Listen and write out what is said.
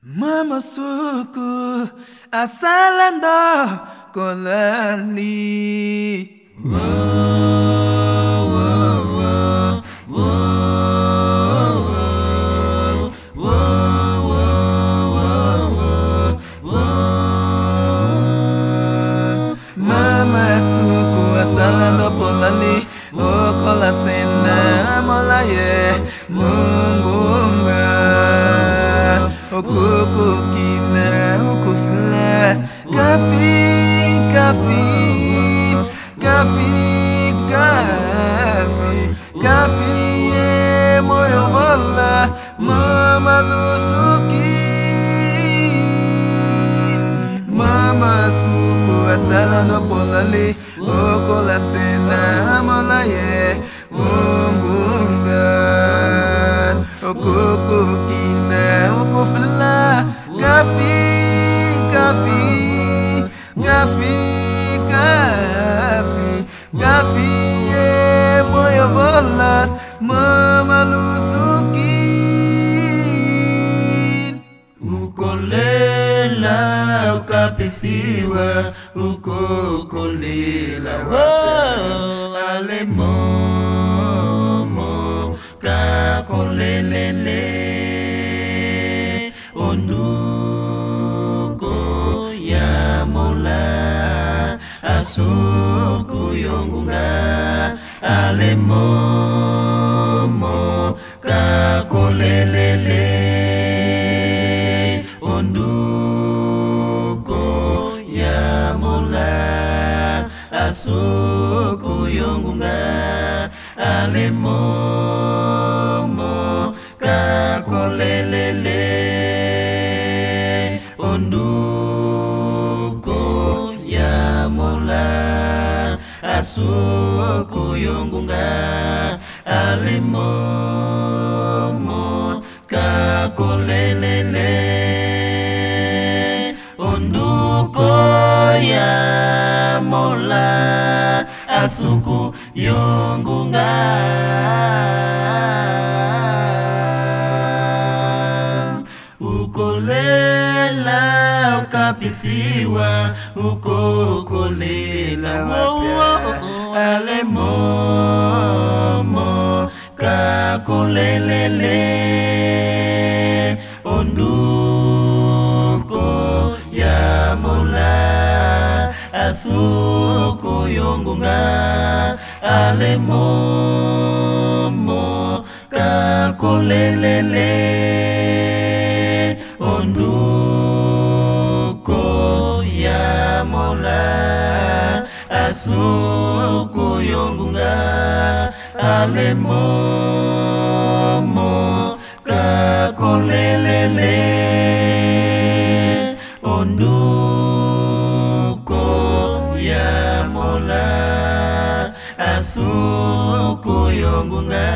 Memasuku asalando kolali wow, wow, asalando kolali Oh kolasena okuku kina okufila kafi kafi kafi kafi kafi ye moyo vola mama lusuki. Mama suku asala no polali Okola sena gafi Gafi ye moyo bola Mama lusuki ukolela ukapisiwa ukokolela wape alemomo asuku yongunga alemomo kakolelele. Onduko ya mola asuku yongunga alemomo asuku yongunga alimomo kakolelele. Onduko ya mola asuku yongunga ukolela ukapisiwa ukokolela wapya alemomo kakolelele. Onduko ya mola asuku yongunga. Alemomo kakolelele. onduko asuku yongunga alemomo kakolelele. Onduko ya mola asuku yongunga